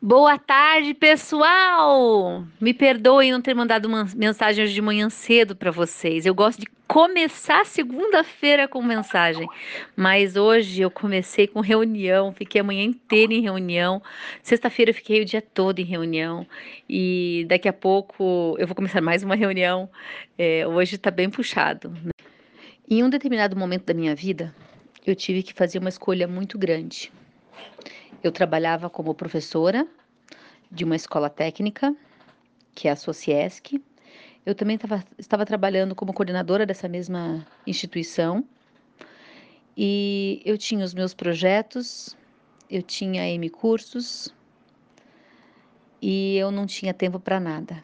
Boa tarde, pessoal! Me perdoem não ter mandado uma mensagem hoje de manhã cedo para vocês. Eu gosto de começar segunda-feira com mensagem, mas hoje eu comecei com reunião, fiquei a manhã inteira em reunião. Sexta-feira eu fiquei o dia todo em reunião e daqui a pouco eu vou começar mais uma reunião. É, hoje está bem puxado. Né? Em um determinado momento da minha vida, eu tive que fazer uma escolha muito grande. Eu trabalhava como professora de uma escola técnica, que é a Sociesc. Eu também tava, estava trabalhando como coordenadora dessa mesma instituição. E eu tinha os meus projetos, eu tinha M cursos e eu não tinha tempo para nada,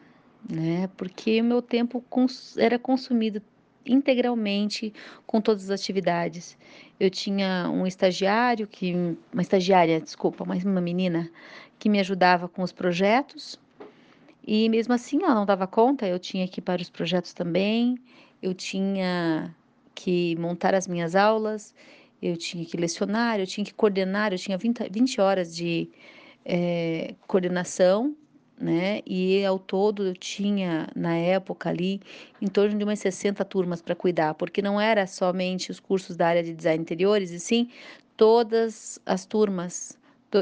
né? Porque o meu tempo cons era consumido integralmente com todas as atividades. Eu tinha um estagiário que, uma estagiária, desculpa, mas uma menina que me ajudava com os projetos. E mesmo assim ela não dava conta, eu tinha que ir para os projetos também, eu tinha que montar as minhas aulas, eu tinha que lecionar, eu tinha que coordenar, eu tinha 20, 20 horas de é, coordenação né? E ao todo eu tinha, na época ali, em torno de umas 60 turmas para cuidar, porque não era somente os cursos da área de design interiores, e sim todas as turmas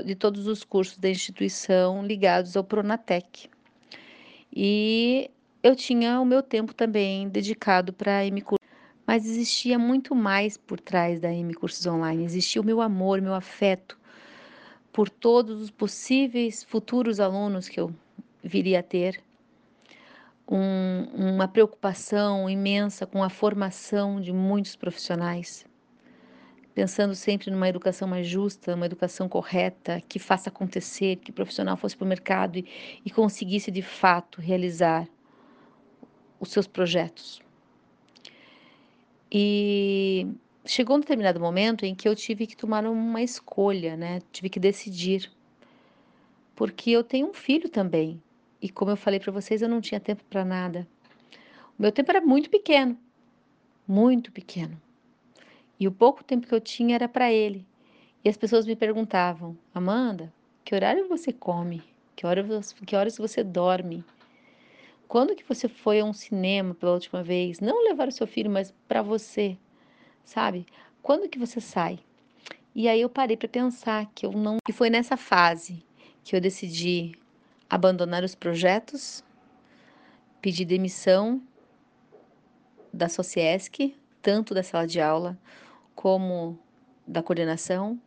de todos os cursos da instituição ligados ao Pronatec. E eu tinha o meu tempo também dedicado para a M Cursos, mas existia muito mais por trás da M Cursos Online, existia o meu amor, meu afeto por todos os possíveis futuros alunos que eu viria a ter, um, uma preocupação imensa com a formação de muitos profissionais, pensando sempre numa educação mais justa, uma educação correta, que faça acontecer, que o profissional fosse para o mercado e, e conseguisse de fato realizar os seus projetos. E chegou um determinado momento em que eu tive que tomar uma escolha, né? Tive que decidir. Porque eu tenho um filho também. E como eu falei para vocês, eu não tinha tempo para nada. O meu tempo era muito pequeno, muito pequeno. E o pouco tempo que eu tinha era para ele. E as pessoas me perguntavam: Amanda, que horário você come? Que horas, que horas você dorme? Quando que você foi a um cinema pela última vez? Não levar o seu filho, mas para você, sabe? Quando que você sai? E aí eu parei para pensar que eu não. E foi nessa fase que eu decidi abandonar os projetos, pedir demissão da Sociesc, tanto da sala de aula como da coordenação,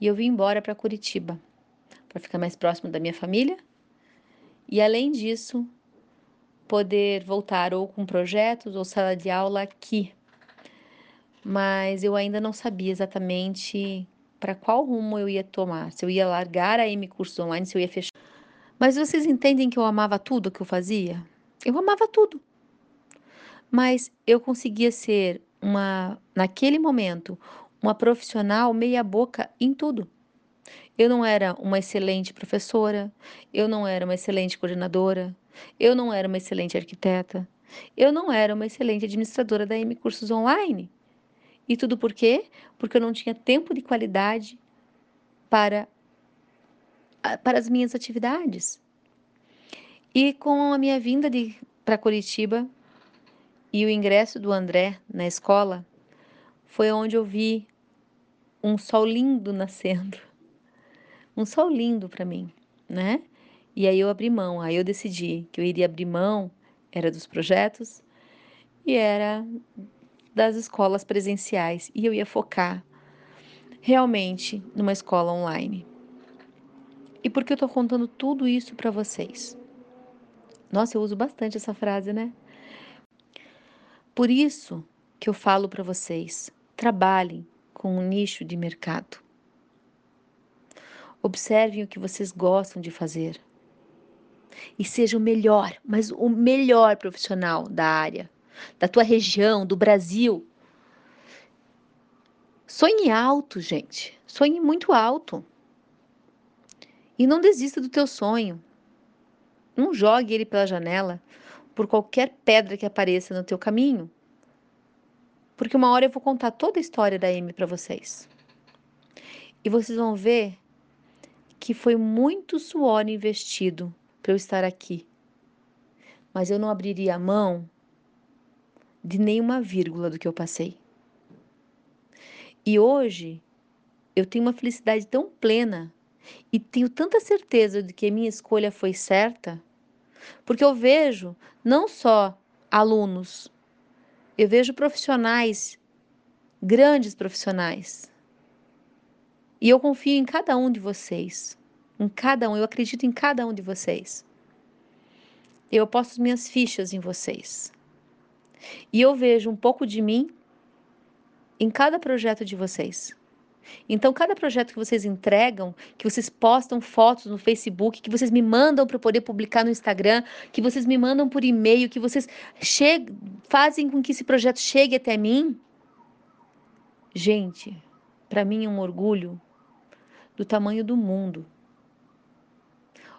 e eu vim embora para Curitiba, para ficar mais próximo da minha família. E além disso, poder voltar ou com projetos ou sala de aula aqui. Mas eu ainda não sabia exatamente para qual rumo eu ia tomar, se eu ia largar a M Cursos Online, se eu ia fechar mas vocês entendem que eu amava tudo que eu fazia? Eu amava tudo. Mas eu conseguia ser uma, naquele momento, uma profissional meia-boca em tudo. Eu não era uma excelente professora, eu não era uma excelente coordenadora, eu não era uma excelente arquiteta, eu não era uma excelente administradora da M Cursos Online. E tudo por quê? Porque eu não tinha tempo de qualidade para para as minhas atividades. E com a minha vinda para Curitiba e o ingresso do André na escola, foi onde eu vi um sol lindo nascendo. Um sol lindo para mim, né? E aí eu abri mão, aí eu decidi que eu iria abrir mão, era dos projetos e era das escolas presenciais, e eu ia focar realmente numa escola online. E por que eu estou contando tudo isso para vocês? Nossa, eu uso bastante essa frase, né? Por isso que eu falo para vocês: trabalhem com um nicho de mercado. Observem o que vocês gostam de fazer. E seja o melhor, mas o melhor profissional da área, da tua região, do Brasil. Sonhe alto, gente. Sonhe muito alto. E não desista do teu sonho. Não jogue ele pela janela por qualquer pedra que apareça no teu caminho. Porque uma hora eu vou contar toda a história da Amy para vocês. E vocês vão ver que foi muito suor investido para eu estar aqui. Mas eu não abriria a mão de nenhuma vírgula do que eu passei. E hoje eu tenho uma felicidade tão plena e tenho tanta certeza de que a minha escolha foi certa, porque eu vejo não só alunos, eu vejo profissionais, grandes profissionais. E eu confio em cada um de vocês, em cada um, eu acredito em cada um de vocês. Eu posto minhas fichas em vocês. E eu vejo um pouco de mim em cada projeto de vocês. Então, cada projeto que vocês entregam, que vocês postam fotos no Facebook, que vocês me mandam para poder publicar no Instagram, que vocês me mandam por e-mail, que vocês fazem com que esse projeto chegue até mim, gente, para mim é um orgulho do tamanho do mundo.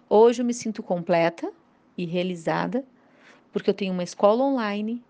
Hoje eu me sinto completa e realizada, porque eu tenho uma escola online